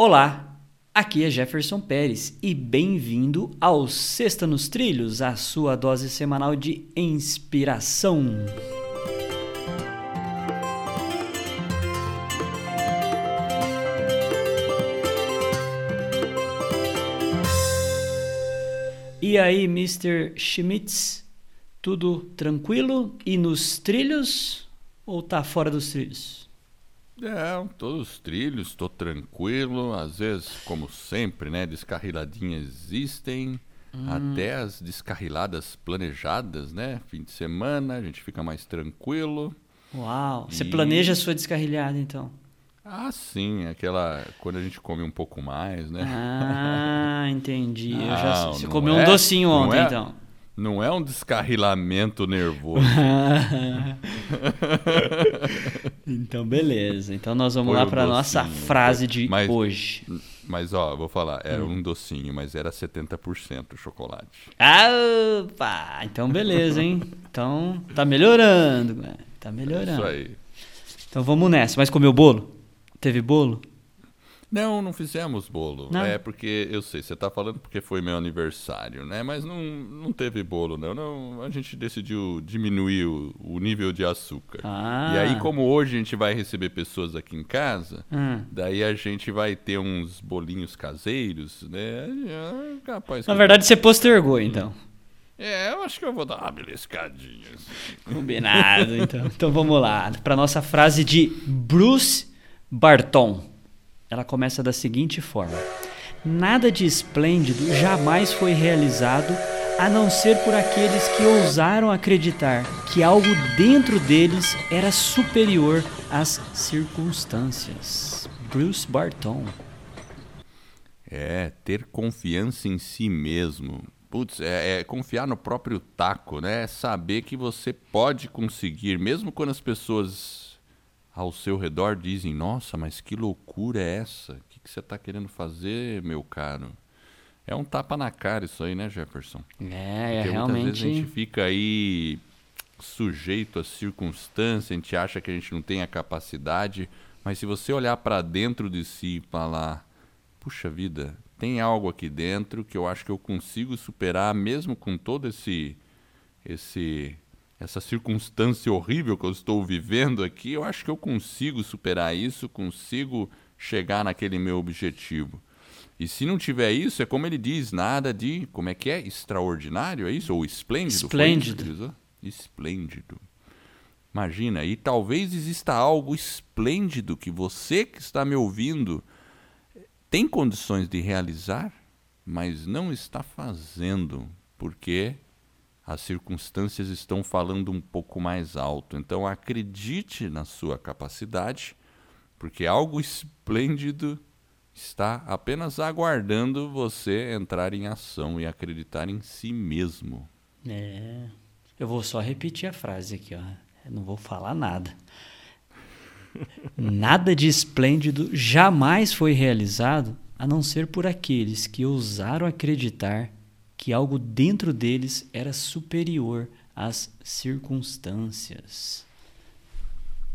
Olá, aqui é Jefferson Pérez e bem-vindo ao Sexta nos Trilhos, a sua dose semanal de inspiração. E aí, Mr. Schmitz, tudo tranquilo e nos trilhos ou tá fora dos trilhos? É, todos os trilhos, estou tranquilo. Às vezes, como sempre, né? Descarriladinhas existem. Hum. Até as descarriladas planejadas, né? Fim de semana, a gente fica mais tranquilo. Uau! Você planeja a sua descarrilhada, então? Ah, sim, aquela quando a gente come um pouco mais, né? Ah, entendi. Não, já, você comeu é, um docinho ontem, é, então. Não é um descarrilamento nervoso. então, beleza. Então, nós vamos Foi lá para nossa frase de mas, hoje. Mas, ó, vou falar, era hum. um docinho, mas era 70% chocolate. Ah, opa! Então, beleza, hein? Então, tá melhorando, né? Tá melhorando. É isso aí. Então, vamos nessa. Mas comeu bolo? Teve bolo? Não, não fizemos bolo. Não. É porque eu sei, você está falando porque foi meu aniversário, né? Mas não, não teve bolo, não. não a gente decidiu diminuir o, o nível de açúcar. Ah. E aí, como hoje a gente vai receber pessoas aqui em casa, hum. daí a gente vai ter uns bolinhos caseiros, né? É capaz Na verdade, você postergou, então. É, eu acho que eu vou dar uma beliscadinha. Assim. Combinado, então. então vamos lá. Para nossa frase de Bruce Barton. Ela começa da seguinte forma: Nada de esplêndido jamais foi realizado a não ser por aqueles que ousaram acreditar que algo dentro deles era superior às circunstâncias. Bruce Barton. É, ter confiança em si mesmo. Putz, é, é, confiar no próprio taco, né? É saber que você pode conseguir, mesmo quando as pessoas ao seu redor dizem: Nossa, mas que loucura é essa? O que, que você está querendo fazer, meu caro? É um tapa na cara isso aí, né, Jefferson? É, é realmente. Muitas vezes a gente fica aí sujeito às circunstâncias, a gente acha que a gente não tem a capacidade, mas se você olhar para dentro de si e falar: Puxa vida, tem algo aqui dentro que eu acho que eu consigo superar, mesmo com todo esse esse essa circunstância horrível que eu estou vivendo aqui, eu acho que eu consigo superar isso, consigo chegar naquele meu objetivo. E se não tiver isso, é como ele diz, nada de, como é que é? Extraordinário, é isso? Ou esplêndido? Esplêndido. Esplêndido. Imagina, e talvez exista algo esplêndido que você que está me ouvindo tem condições de realizar, mas não está fazendo, porque as circunstâncias estão falando um pouco mais alto. Então acredite na sua capacidade, porque algo esplêndido está apenas aguardando você entrar em ação e acreditar em si mesmo. É. Eu vou só repetir a frase aqui, ó. Eu não vou falar nada. Nada de esplêndido jamais foi realizado a não ser por aqueles que ousaram acreditar que algo dentro deles era superior às circunstâncias.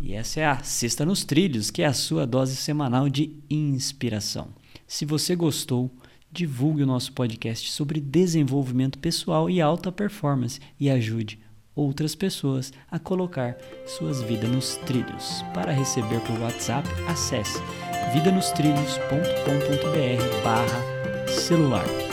E essa é a Sexta nos Trilhos, que é a sua dose semanal de inspiração. Se você gostou, divulgue o nosso podcast sobre desenvolvimento pessoal e alta performance e ajude outras pessoas a colocar suas vidas nos trilhos. Para receber por WhatsApp, acesse vidanostrilhos.com.br barra celular.